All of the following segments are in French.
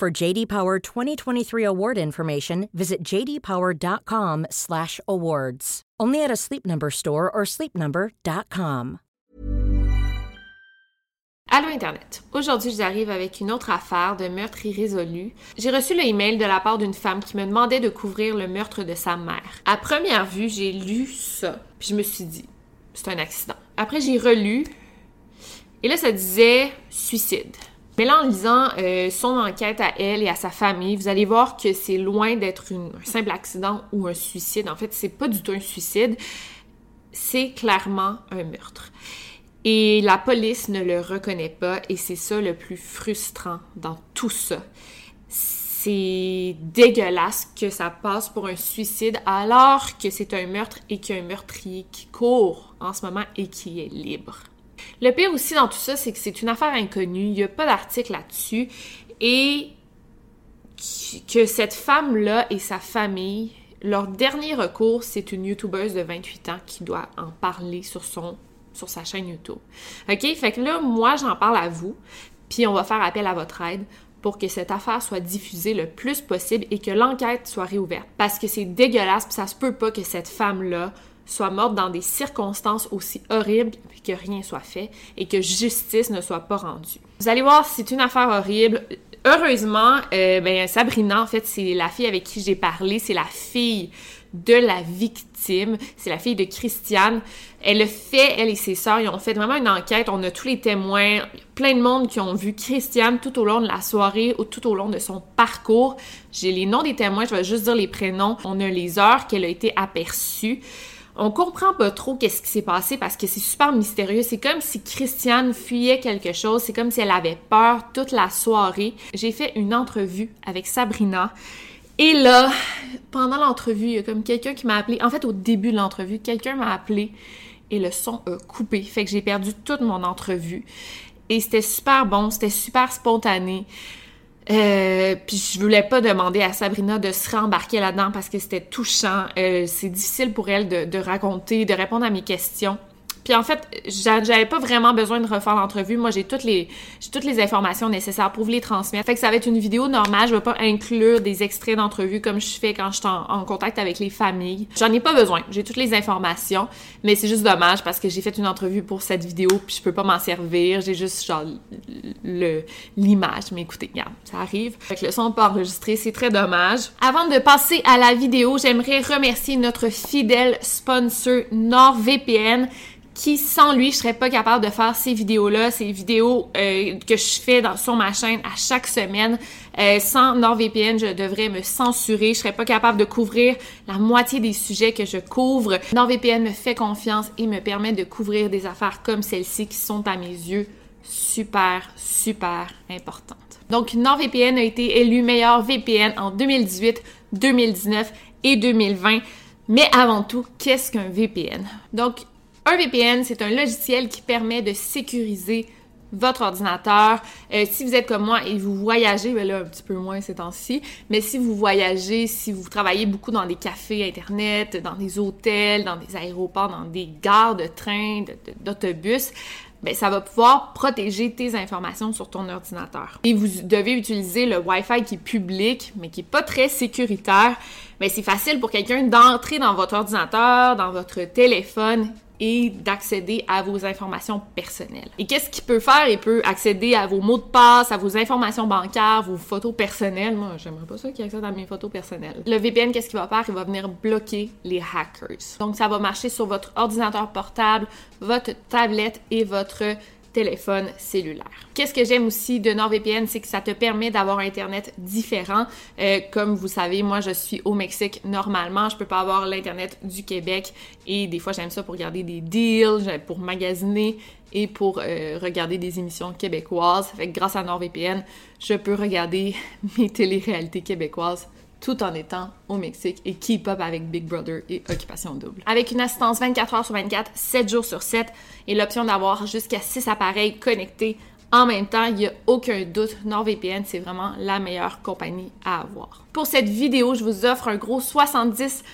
For JD Power 2023 award information, visit jdpower.com/awards. Only at a Sleep Number store or sleepnumber.com. Allô Internet. Aujourd'hui, j'arrive avec une autre affaire de meurtre irrésolu. J'ai reçu le email de la part d'une femme qui me demandait de couvrir le meurtre de sa mère. À première vue, j'ai lu ça, puis je me suis dit, c'est un accident. Après, j'ai relu, et là, ça disait suicide. Mais là, en lisant euh, son enquête à elle et à sa famille, vous allez voir que c'est loin d'être un simple accident ou un suicide. En fait, c'est pas du tout un suicide, c'est clairement un meurtre. Et la police ne le reconnaît pas et c'est ça le plus frustrant dans tout ça. C'est dégueulasse que ça passe pour un suicide alors que c'est un meurtre et qu'il y a un meurtrier qui court en ce moment et qui est libre. Le pire aussi dans tout ça, c'est que c'est une affaire inconnue, il n'y a pas d'article là-dessus et que cette femme-là et sa famille, leur dernier recours, c'est une YouTubeuse de 28 ans qui doit en parler sur son sur sa chaîne YouTube. OK? Fait que là, moi, j'en parle à vous, puis on va faire appel à votre aide pour que cette affaire soit diffusée le plus possible et que l'enquête soit réouverte. Parce que c'est dégueulasse, puis ça se peut pas que cette femme-là soit morte dans des circonstances aussi horribles que rien soit fait et que justice ne soit pas rendue. Vous allez voir, c'est une affaire horrible. Heureusement, euh, ben, Sabrina, en fait, c'est la fille avec qui j'ai parlé, c'est la fille de la victime. C'est la fille de Christiane. Elle le fait, elle et ses sœurs, ils ont fait vraiment une enquête. On a tous les témoins, plein de monde qui ont vu Christiane tout au long de la soirée ou tout au long de son parcours. J'ai les noms des témoins, je vais juste dire les prénoms. On a les heures qu'elle a été aperçue. On comprend pas trop qu'est-ce qui s'est passé parce que c'est super mystérieux. C'est comme si Christiane fuyait quelque chose. C'est comme si elle avait peur toute la soirée. J'ai fait une entrevue avec Sabrina. Et là, pendant l'entrevue, il y a comme quelqu'un qui m'a appelé. En fait, au début de l'entrevue, quelqu'un m'a appelé et le son a coupé. Fait que j'ai perdu toute mon entrevue. Et c'était super bon, c'était super spontané. Euh, puis je voulais pas demander à Sabrina de se rembarquer là-dedans parce que c'était touchant. Euh, c'est difficile pour elle de, de raconter, de répondre à mes questions. Puis en fait, j'avais pas vraiment besoin de refaire l'entrevue. Moi, j'ai toutes les j'ai toutes les informations nécessaires pour vous les transmettre. Fait que ça va être une vidéo normale. Je vais pas inclure des extraits d'entrevue comme je fais quand je suis en, contact avec les familles. J'en ai pas besoin. J'ai toutes les informations, mais c'est juste dommage parce que j'ai fait une entrevue pour cette vidéo puis je peux pas m'en servir. J'ai juste genre le l'image. Mais écoutez, regarde, ça arrive. Fait le son pas enregistré, c'est très dommage. Avant de passer à la vidéo, j'aimerais remercier notre fidèle sponsor NordVPN qui, sans lui, je serais pas capable de faire ces vidéos-là, ces vidéos euh, que je fais sur ma chaîne à chaque semaine. Euh, sans NordVPN, je devrais me censurer. Je serais pas capable de couvrir la moitié des sujets que je couvre. NordVPN me fait confiance et me permet de couvrir des affaires comme celle-ci qui sont à mes yeux super, super importantes. Donc, NordVPN a été élu meilleur VPN en 2018, 2019 et 2020. Mais avant tout, qu'est-ce qu'un VPN? Donc, un VPN, c'est un logiciel qui permet de sécuriser votre ordinateur. Euh, si vous êtes comme moi et vous voyagez, ben là un petit peu moins ces temps-ci, mais si vous voyagez, si vous travaillez beaucoup dans des cafés internet, dans des hôtels, dans des aéroports, dans des gares de train, d'autobus, ben ça va pouvoir protéger tes informations sur ton ordinateur. Et vous devez utiliser le Wi-Fi qui est public, mais qui est pas très sécuritaire. Mais ben, c'est facile pour quelqu'un d'entrer dans votre ordinateur, dans votre téléphone et d'accéder à vos informations personnelles. Et qu'est-ce qu'il peut faire? Il peut accéder à vos mots de passe, à vos informations bancaires, vos photos personnelles. Moi, j'aimerais pas ça qu'il accède à mes photos personnelles. Le VPN, qu'est-ce qu'il va faire? Il va venir bloquer les hackers. Donc, ça va marcher sur votre ordinateur portable, votre tablette et votre téléphone cellulaire. Qu'est-ce que j'aime aussi de NordVPN, c'est que ça te permet d'avoir Internet différent. Euh, comme vous savez, moi, je suis au Mexique normalement. Je peux pas avoir l'Internet du Québec. Et des fois, j'aime ça pour regarder des deals, pour magasiner et pour euh, regarder des émissions québécoises. Fait que grâce à NordVPN, je peux regarder mes téléréalités québécoises tout en étant au Mexique et keep up avec Big Brother et Occupation Double. Avec une assistance 24 heures sur 24, 7 jours sur 7 et l'option d'avoir jusqu'à 6 appareils connectés en même temps, il n'y a aucun doute, NordVPN, c'est vraiment la meilleure compagnie à avoir. Pour cette vidéo, je vous offre un gros 70%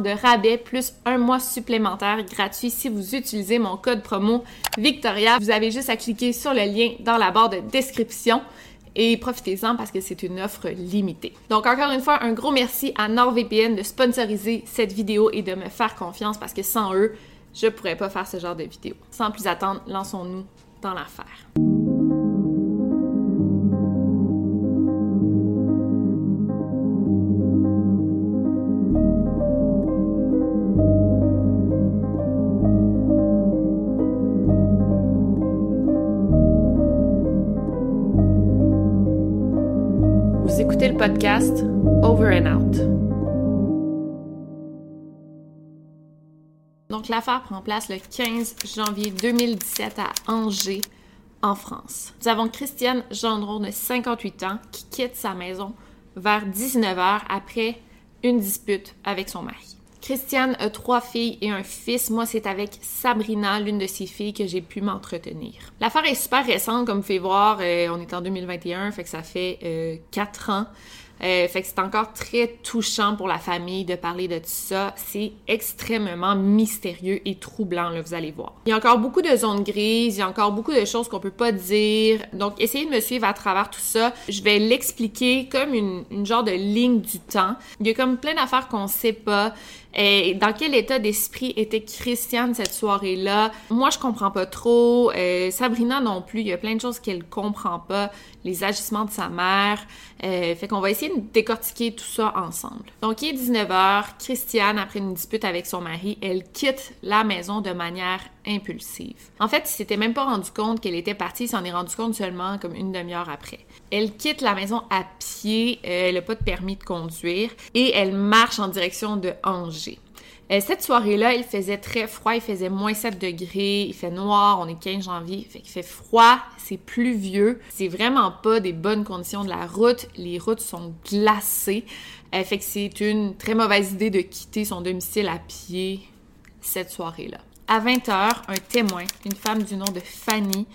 de rabais plus un mois supplémentaire gratuit si vous utilisez mon code promo Victoria. Vous avez juste à cliquer sur le lien dans la barre de description et profitez-en parce que c'est une offre limitée. Donc encore une fois, un gros merci à NordVPN de sponsoriser cette vidéo et de me faire confiance parce que sans eux, je pourrais pas faire ce genre de vidéo. Sans plus attendre, lançons-nous dans l'affaire. Podcast Over and Out. Donc l'affaire prend place le 15 janvier 2017 à Angers, en France. Nous avons Christiane Gendron de 58 ans qui quitte sa maison vers 19h après une dispute avec son mari. Christiane a trois filles et un fils. Moi, c'est avec Sabrina, l'une de ses filles, que j'ai pu m'entretenir. L'affaire est super récente, comme vous pouvez voir. Euh, on est en 2021, fait que ça fait euh, quatre ans. Euh, fait que c'est encore très touchant pour la famille de parler de tout ça. C'est extrêmement mystérieux et troublant, là, vous allez voir. Il y a encore beaucoup de zones grises, il y a encore beaucoup de choses qu'on peut pas dire. Donc, essayez de me suivre à travers tout ça. Je vais l'expliquer comme une, genre de ligne du temps. Il y a comme plein d'affaires qu'on sait pas. Et dans quel état d'esprit était Christiane cette soirée-là? Moi, je comprends pas trop. Euh, Sabrina non plus. Il y a plein de choses qu'elle comprend pas. Les agissements de sa mère. Euh, fait qu'on va essayer de décortiquer tout ça ensemble. Donc, il est 19h. Christiane, après une dispute avec son mari, elle quitte la maison de manière impulsive. En fait, il s'était même pas rendu compte qu'elle était partie. Il s'en est rendu compte seulement comme une demi-heure après. Elle quitte la maison à pied. Euh, elle n'a pas de permis de conduire. Et elle marche en direction de Angers. Euh, cette soirée-là, il faisait très froid, il faisait moins 7 degrés, il fait noir, on est 15 janvier, fait qu'il fait froid, c'est pluvieux, c'est vraiment pas des bonnes conditions de la route, les routes sont glacées, euh, fait que c'est une très mauvaise idée de quitter son domicile à pied cette soirée-là. À 20h, un témoin, une femme du nom de Fanny,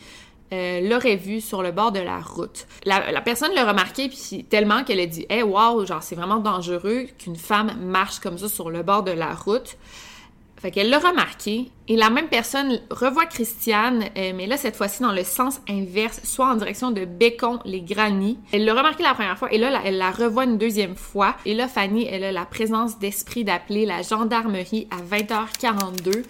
euh, l'aurait vu sur le bord de la route. La, personne l'a remarqué puis tellement qu'elle a dit "Hey wow, genre c'est vraiment dangereux qu'une femme marche comme ça sur le bord de la route." Fait qu'elle l'a remarqué et la même personne revoit Christiane, euh, mais là cette fois-ci dans le sens inverse, soit en direction de Bécon les Granies. Elle l'a remarqué la première fois et là elle la revoit une deuxième fois et là Fanny elle a la présence d'esprit d'appeler la gendarmerie à 20h42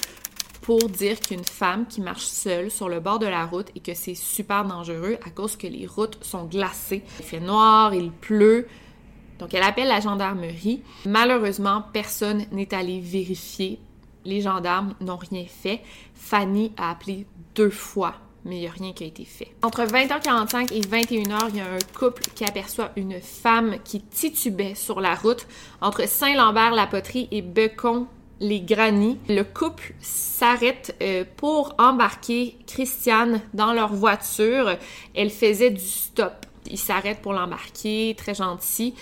pour dire qu'une femme qui marche seule sur le bord de la route et que c'est super dangereux à cause que les routes sont glacées. Il fait noir, il pleut. Donc elle appelle la gendarmerie. Malheureusement, personne n'est allé vérifier. Les gendarmes n'ont rien fait. Fanny a appelé deux fois mais il n'y a rien qui a été fait. Entre 20h45 et 21h, il y a un couple qui aperçoit une femme qui titubait sur la route entre Saint-Lambert-la-Poterie et Becon les Granny. Le couple s'arrête euh, pour embarquer Christiane dans leur voiture. Elle faisait du stop. Ils s'arrêtent pour l'embarquer, très gentil.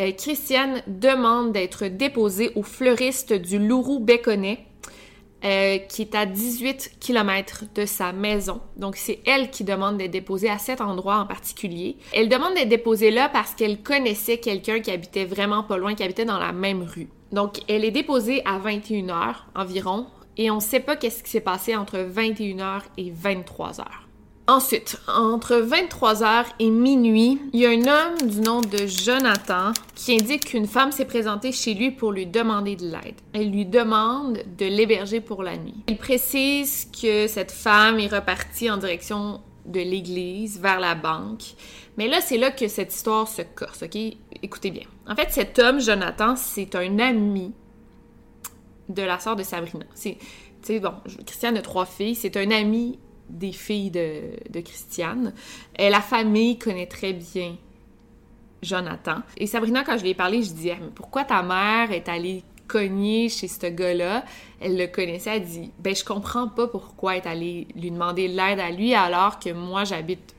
Euh, Christiane demande d'être déposée au fleuriste du Lourou Béconnet, euh, qui est à 18 km de sa maison. Donc, c'est elle qui demande d'être déposée à cet endroit en particulier. Elle demande d'être déposée là parce qu'elle connaissait quelqu'un qui habitait vraiment pas loin, qui habitait dans la même rue. Donc, elle est déposée à 21h environ et on ne sait pas qu'est-ce qui s'est passé entre 21h et 23h. Ensuite, entre 23h et minuit, il y a un homme du nom de Jonathan qui indique qu'une femme s'est présentée chez lui pour lui demander de l'aide. Elle lui demande de l'héberger pour la nuit. Il précise que cette femme est repartie en direction de l'église vers la banque. Mais là, c'est là que cette histoire se corse, OK? Écoutez bien. En fait, cet homme, Jonathan, c'est un ami de la sœur de Sabrina. Tu sais, bon, Christiane a trois filles, c'est un ami des filles de, Christiane. Et la famille connaît très bien Jonathan. Et Sabrina, quand je lui ai parlé, je disais, mais pourquoi ta mère est allée cogner chez ce gars-là? Elle le connaissait, elle dit, ben je comprends pas pourquoi elle est allée lui demander l'aide à lui alors que moi j'habite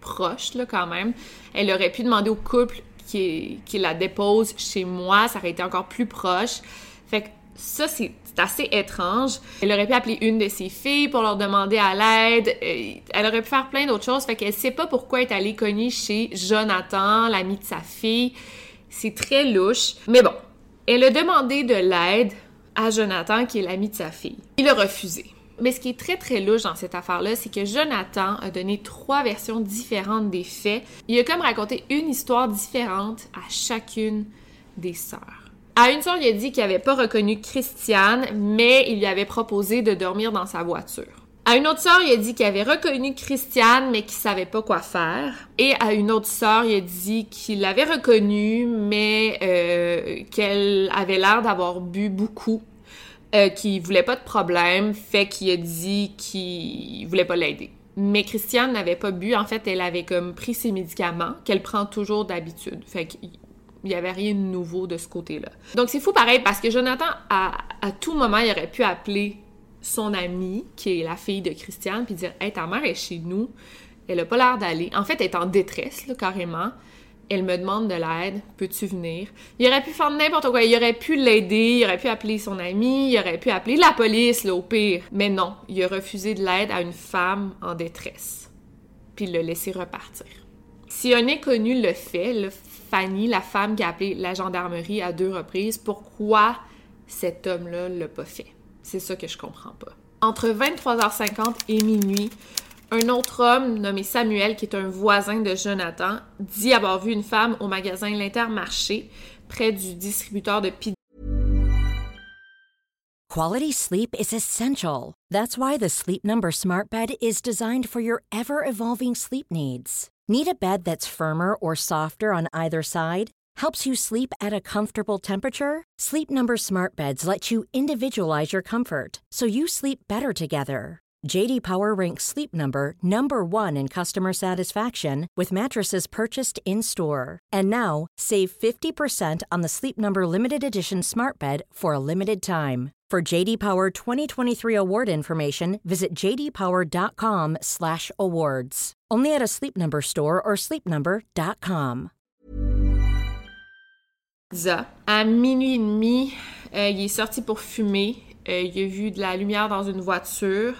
proche, là, quand même. Elle aurait pu demander au couple qui, qui la dépose chez moi, ça aurait été encore plus proche. Fait que ça, c'est assez étrange. Elle aurait pu appeler une de ses filles pour leur demander à l'aide. Euh, elle aurait pu faire plein d'autres choses. Fait qu'elle sait pas pourquoi elle est allée cogner chez Jonathan, l'ami de sa fille. C'est très louche. Mais bon, elle a demandé de l'aide à Jonathan, qui est l'ami de sa fille. Il a refusé. Mais ce qui est très très louche dans cette affaire-là, c'est que Jonathan a donné trois versions différentes des faits. Il a comme raconté une histoire différente à chacune des sœurs. À une soeur, il a dit qu'il n'avait pas reconnu Christiane, mais il lui avait proposé de dormir dans sa voiture. À une autre sœur, il a dit qu'il avait reconnu Christiane, mais qu'il savait pas quoi faire. Et à une autre sœur, il a dit qu'il l'avait reconnue, mais euh, qu'elle avait l'air d'avoir bu beaucoup, euh, qu'il voulait pas de problème, fait qu'il a dit qu'il voulait pas l'aider. Mais Christiane n'avait pas bu. En fait, elle avait comme pris ses médicaments qu'elle prend toujours d'habitude. Fait qu'il il n'y avait rien de nouveau de ce côté-là. Donc c'est fou pareil parce que Jonathan, à, à, tout moment, il aurait pu appeler son amie, qui est la fille de Christiane, puis dire Hey, ta mère est chez nous, elle a pas l'air d'aller. En fait, elle est en détresse, là, carrément. Elle me demande de l'aide, peux-tu venir? Il aurait pu faire n'importe quoi. Il aurait pu l'aider, il aurait pu appeler son ami, il aurait pu appeler la police, là, au pire. Mais non, il a refusé de l'aide à une femme en détresse. Puis il l'a laissé repartir. Si un inconnu le fait, Fanny, la femme qui a appelé la gendarmerie à deux reprises, pourquoi cet homme-là l'a pas fait? C'est ça que je comprends pas. Entre 23h50 et minuit, un autre homme nommé Samuel, qui est un voisin de Jonathan, dit avoir vu une femme au magasin L'Intermarché près du distributeur de pizza. Quality sleep is essential. That's why the Sleep Number Smart Bed is designed for your ever-evolving sleep needs. Need a bed that's firmer or softer on either side? Helps you sleep at a comfortable temperature? Sleep Number Smart Beds let you individualize your comfort so you sleep better together. JD Power ranks Sleep Number number 1 in customer satisfaction with mattresses purchased in-store. And now, save 50% on the Sleep Number limited edition Smart Bed for a limited time. For JD Power 2023 award information, visit jdpower.com/awards. Only at a Sleep Number store or sleepnumber.com. À minuit et demi, euh, il est sorti pour fumer. Euh, il a vu de la lumière dans une voiture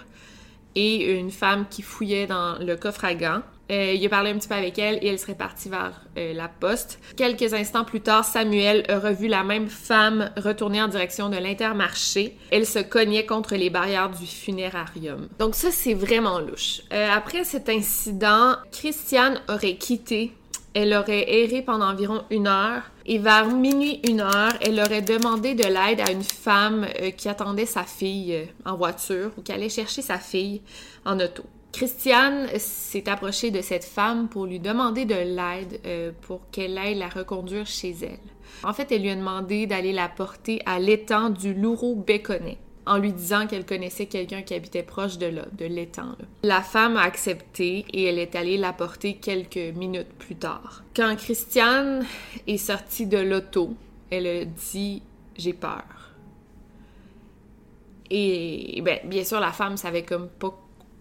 et une femme qui fouillait dans le coffre à gants. Euh, il a parlé un petit peu avec elle et elle serait partie vers euh, la poste. Quelques instants plus tard, Samuel a revu la même femme retourner en direction de l'intermarché. Elle se cognait contre les barrières du funérarium. Donc ça, c'est vraiment louche. Euh, après cet incident, Christiane aurait quitté. Elle aurait erré pendant environ une heure et vers minuit, une heure, elle aurait demandé de l'aide à une femme qui attendait sa fille en voiture ou qui allait chercher sa fille en auto. Christiane s'est approchée de cette femme pour lui demander de l'aide euh, pour qu'elle aille la reconduire chez elle. En fait, elle lui a demandé d'aller la porter à l'étang du Louroux-Béconnet en lui disant qu'elle connaissait quelqu'un qui habitait proche de là, de l'étang. La femme a accepté et elle est allée la porter quelques minutes plus tard. Quand Christiane est sortie de l'auto, elle a dit j'ai peur. Et ben, bien sûr, la femme savait comme pas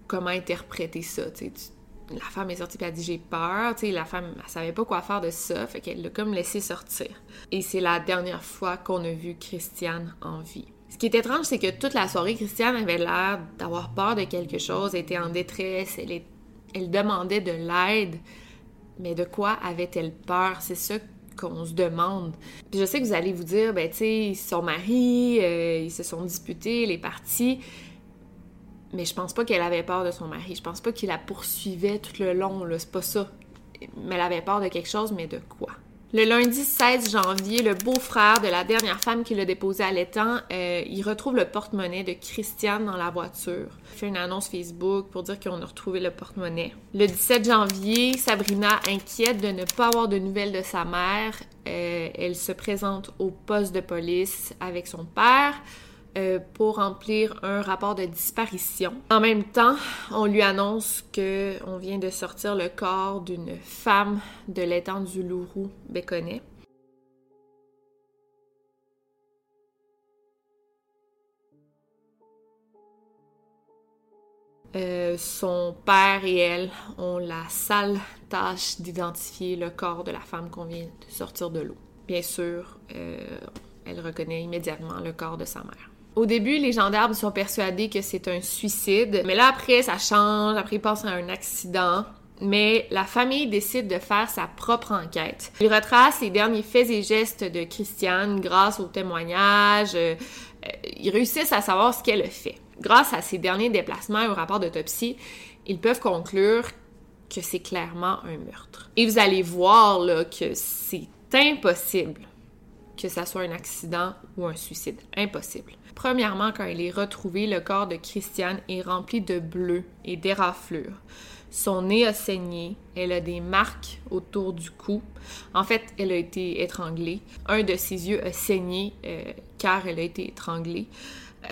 comment interpréter ça. la femme est sortie et a dit j'ai peur. la femme elle savait pas quoi faire de ça, fait qu'elle l'a comme laissé sortir. Et c'est la dernière fois qu'on a vu Christiane en vie. Ce qui est étrange, c'est que toute la soirée, Christiane avait l'air d'avoir peur de quelque chose, était en détresse, elle, demandait de l'aide. Mais de quoi avait-elle peur? C'est ça qu'on se demande. Puis je sais que vous allez vous dire, ben tu sais, son mari, euh, ils se sont disputés, les parties. Mais je pense pas qu'elle avait peur de son mari. Je pense pas qu'il la poursuivait tout le long, là. C'est pas ça. Mais elle avait peur de quelque chose, mais de quoi? Le lundi 16 janvier, le beau-frère de la dernière femme qui l'a déposé à l'étang, euh, il retrouve le porte-monnaie de Christiane dans la voiture. Il fait une annonce Facebook pour dire qu'on a retrouvé le porte-monnaie. Le 17 janvier, Sabrina, inquiète de ne pas avoir de nouvelles de sa mère, euh, elle se présente au poste de police avec son père. Euh, pour remplir un rapport de disparition. En même temps, on lui annonce que on vient de sortir le corps d'une femme de l'étang du Lourou Béconnet. Euh, son père et elle ont la sale tâche d'identifier le corps de la femme qu'on vient de sortir de l'eau. Bien sûr, euh, elle reconnaît immédiatement le corps de sa mère. Au début, les gendarmes sont persuadés que c'est un suicide, mais là après, ça change, après ils pensent à un accident. Mais la famille décide de faire sa propre enquête. Ils retracent les derniers faits et gestes de Christiane grâce aux témoignages. Euh, ils réussissent à savoir ce qu'elle a fait. Grâce à ces derniers déplacements et au rapport d'autopsie, ils peuvent conclure que c'est clairement un meurtre. Et vous allez voir là, que c'est impossible que ça soit un accident ou un suicide. Impossible. Premièrement, quand il est retrouvé, le corps de Christiane est rempli de bleu et d'éraflures. Son nez a saigné, elle a des marques autour du cou. En fait, elle a été étranglée. Un de ses yeux a saigné euh, car elle a été étranglée.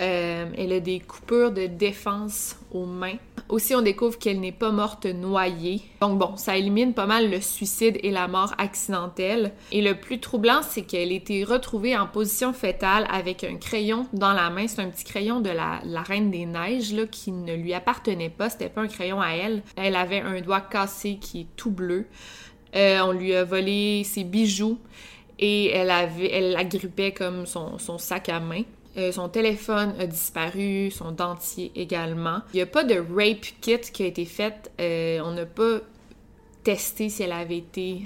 Euh, elle a des coupures de défense aux mains. Aussi, on découvre qu'elle n'est pas morte noyée. Donc bon, ça élimine pas mal le suicide et la mort accidentelle. Et le plus troublant, c'est qu'elle été retrouvée en position fétale avec un crayon dans la main. C'est un petit crayon de la, Reine des Neiges là, qui ne lui appartenait pas. C'était pas un crayon à elle. Elle avait un doigt cassé qui est tout bleu. Euh, on lui a volé ses bijoux et elle avait, elle agrippait comme son sac à main. Euh, son téléphone a disparu, son dentier également. Il n'y a pas de rape kit qui a été fait. Euh, on n'a pas testé si elle avait été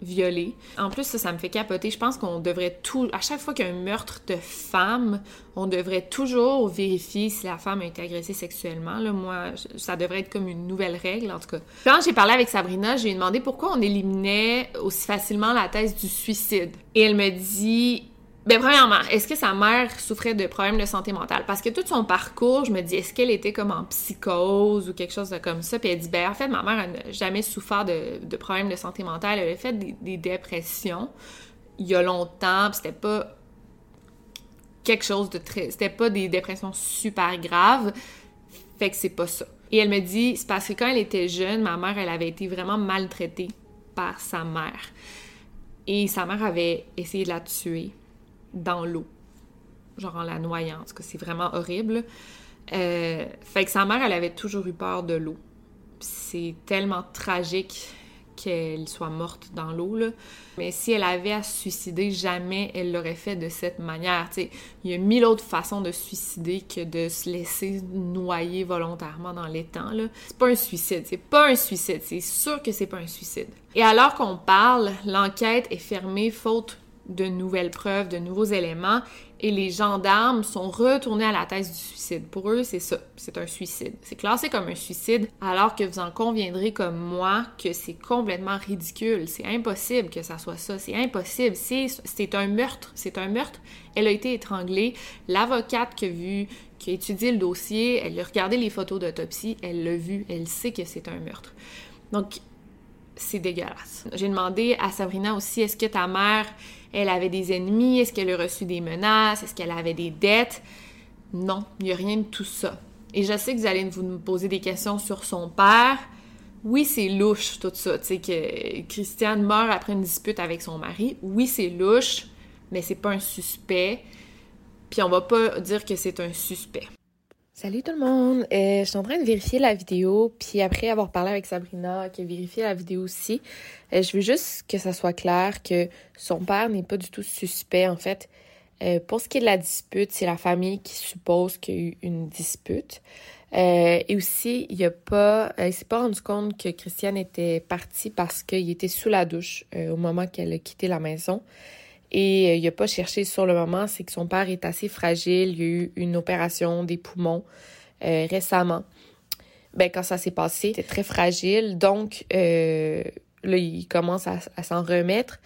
violée. En plus, ça, ça me fait capoter. Je pense qu'on devrait tout... À chaque fois qu'il y a un meurtre de femme, on devrait toujours vérifier si la femme a été agressée sexuellement. Moi, ça devrait être comme une nouvelle règle, en tout cas. Quand j'ai parlé avec Sabrina, j'ai demandé pourquoi on éliminait aussi facilement la thèse du suicide. Et elle me dit ben, premièrement, est-ce que sa mère souffrait de problèmes de santé mentale? Parce que tout son parcours, je me dis, est-ce qu'elle était comme en psychose ou quelque chose de comme ça? Puis elle dit, ben, en fait, ma mère n'a jamais souffert de, problèmes de santé mentale. Elle a fait des, dépressions il y a longtemps, puis c'était pas quelque chose de très. C'était pas des dépressions super graves. Fait que c'est pas ça. Et elle me dit, c'est parce que quand elle était jeune, ma mère, elle avait été vraiment maltraitée par sa mère. Et sa mère avait essayé de la tuer dans l'eau, genre en la noyant. En tout c'est vraiment horrible. Euh, fait que sa mère, elle avait toujours eu peur de l'eau. C'est tellement tragique qu'elle soit morte dans l'eau. Mais si elle avait à se suicider, jamais elle l'aurait fait de cette manière. sais, il y a mille autres façons de se suicider que de se laisser noyer volontairement dans l'étang. C'est pas un suicide, c'est pas un suicide, c'est sûr que c'est pas un suicide. Et alors qu'on parle, l'enquête est fermée faute de nouvelles preuves, de nouveaux éléments, et les gendarmes sont retournés à la thèse du suicide. Pour eux, c'est ça, c'est un suicide. C'est classé comme un suicide, alors que vous en conviendrez comme moi que c'est complètement ridicule. C'est impossible que ça soit ça. C'est impossible. C'est un meurtre. C'est un meurtre. Elle a été étranglée. L'avocate qui a vu, qui a étudié le dossier, elle a regardé les photos d'autopsie, elle l'a vu, elle sait que c'est un meurtre. Donc, c'est dégueulasse. J'ai demandé à Sabrina aussi, est-ce que ta mère, elle avait des ennemis? Est-ce qu'elle a reçu des menaces? Est-ce qu'elle avait des dettes? Non, il n'y a rien de tout ça. Et je sais que vous allez me poser des questions sur son père. Oui, c'est louche tout ça, tu sais, que Christiane meurt après une dispute avec son mari. Oui, c'est louche, mais c'est pas un suspect. Puis on va pas dire que c'est un suspect. Salut tout le monde! Euh, je suis en train de vérifier la vidéo, puis après avoir parlé avec Sabrina qui a vérifié la vidéo aussi, euh, je veux juste que ça soit clair que son père n'est pas du tout suspect en fait. Euh, pour ce qui est de la dispute, c'est la famille qui suppose qu'il y a eu une dispute. et aussi, il a pas, il s'est pas rendu compte que Christiane était partie parce qu'il était sous la douche au moment qu'elle a quitté la maison. Et euh, il n'a pas cherché sur le moment, c'est que son père est assez fragile. Il y a eu une opération des poumons euh, récemment. Ben, quand ça s'est passé, il était très fragile. Donc, euh, là, il commence à, s'en remettre.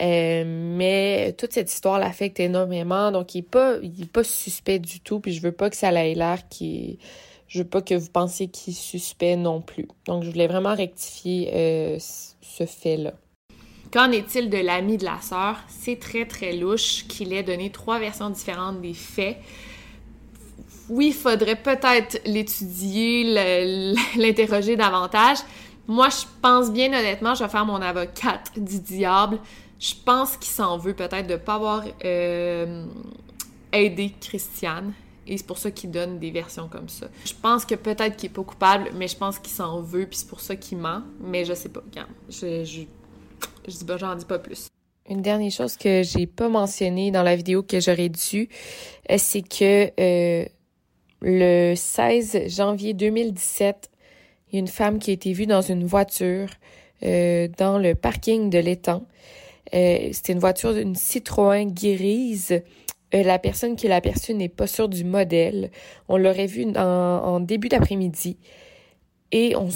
mais toute cette histoire l'affecte énormément. Donc, il n'est pas, pas suspect du tout. Puis, je veux pas que ça ait l'air qui Je veux pas que vous pensiez qu'il est suspect non plus. Donc, je voulais vraiment rectifier ce fait-là. Qu'en est-il de l'ami de la sœur? C'est très très louche qu'il ait donné trois versions différentes des faits. oui, il faudrait peut-être l'étudier, l'interroger davantage. Moi, je pense bien honnêtement, je vais faire mon avocate du diable. Je pense qu'il s'en veut peut-être de ne pas avoir euh, aidé Christiane. Et c'est pour ça qu'il donne des versions comme ça. Je pense que peut-être qu'il est pas coupable, mais je pense qu'il s'en veut, puis c'est pour ça qu'il ment. Mais je sais pas. Quand. Je, je, je dis j'en dis pas plus. Une dernière chose que j'ai pas mentionnée dans la vidéo que j'aurais dû, euh, c'est que euh, le 16 janvier 2017, il y a une femme qui a été vue dans une voiture euh, dans le parking de l'étang. C'était une voiture d'une Citroën grise. la personne qui l'a aperçue n'est pas sûre du modèle. On l'aurait vue en, début d'après-midi. Et on,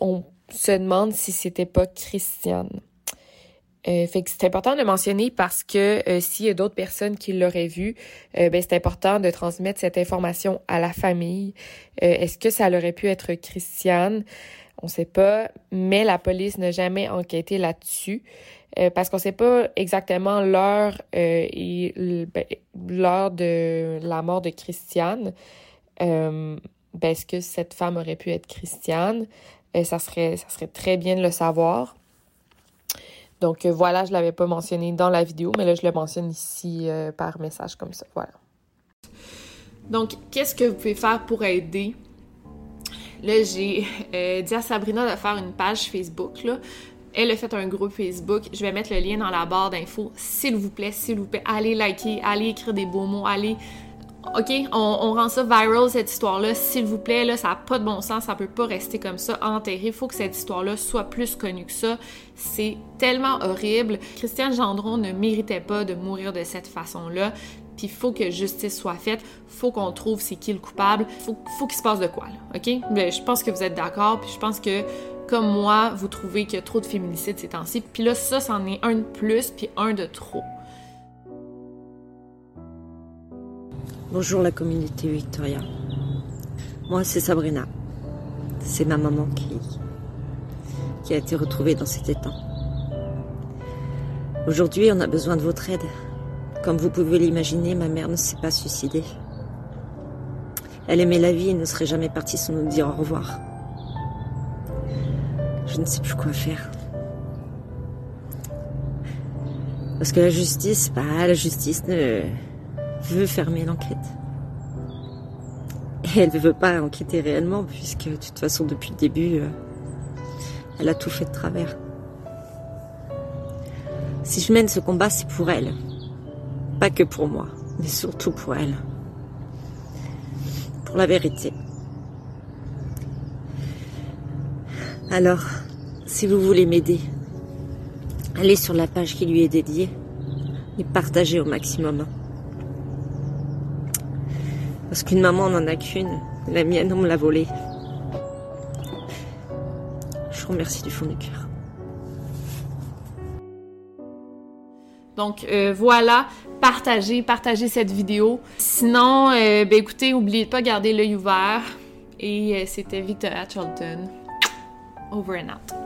on se demande si c'était pas Christiane. Euh, fait que c'est important de mentionner parce que euh, s'il y a d'autres personnes qui l'auraient vu, euh, ben c'est important de transmettre cette information à la famille. Est-ce que ça aurait pu être Christiane? On sait pas, mais la police n'a jamais enquêté là-dessus parce qu'on sait pas exactement l'heure et ben, l'heure de la mort de Christiane. ben, est-ce que cette femme aurait pu être Christiane? ça serait très bien de le savoir. Donc euh, voilà, je l'avais pas mentionné dans la vidéo, mais là je le mentionne ici euh, par message comme ça. Voilà. Donc, qu'est-ce que vous pouvez faire pour aider? Là, j'ai euh, dit à Sabrina de faire une page Facebook. Elle a fait un groupe Facebook. Je vais mettre le lien dans la barre d'infos. S'il vous plaît, s'il vous plaît, allez liker, allez écrire des beaux mots, allez OK, on, rend ça viral, cette histoire-là, s'il vous plaît, là, ça n'a pas de bon sens, ça peut pas rester comme ça, enterré. Il faut que cette histoire-là soit plus connue que ça. C'est tellement horrible. Christiane Gendron ne méritait pas de mourir de cette façon-là. Puis il faut que justice soit faite, faut qu'on trouve c'est qui le coupable, faut, faut qu'il se passe de quoi, là, OK? Mais je pense que vous êtes d'accord, puis je pense que, comme moi, vous trouvez qu'il y a trop de féminicide ces temps-ci. Puis là, ça, c'en est un de plus, puis un de trop. Bonjour la communauté Victoria. Moi, c'est Sabrina. C'est ma maman qui, a été retrouvée dans cet étang. Aujourd'hui, on a besoin de votre aide. Comme vous pouvez l'imaginer, ma mère ne s'est pas suicidée. Elle aimait la vie et ne serait jamais partie sans nous dire au revoir. Je ne sais plus quoi faire. Parce que la justice, bah, la justice ne, veut fermer l'enquête. Et elle ne veut pas enquêter réellement, puisque de toute façon, depuis le début, euh, elle a tout fait de travers. Si je mène ce combat, c'est pour elle. Pas que pour moi, mais surtout pour elle. Pour la vérité. Alors, si vous voulez m'aider, allez sur la page qui lui est dédiée et partagez au maximum. Parce qu'une maman n'en a qu'une. La mienne, on me l'a volée. Je vous remercie du fond du cœur. Donc euh, voilà, partagez, partagez cette vidéo. Sinon, euh, ben écoutez, n'oubliez pas de garder l'œil ouvert. Et euh, c'était Victoria Charlton. Over and out.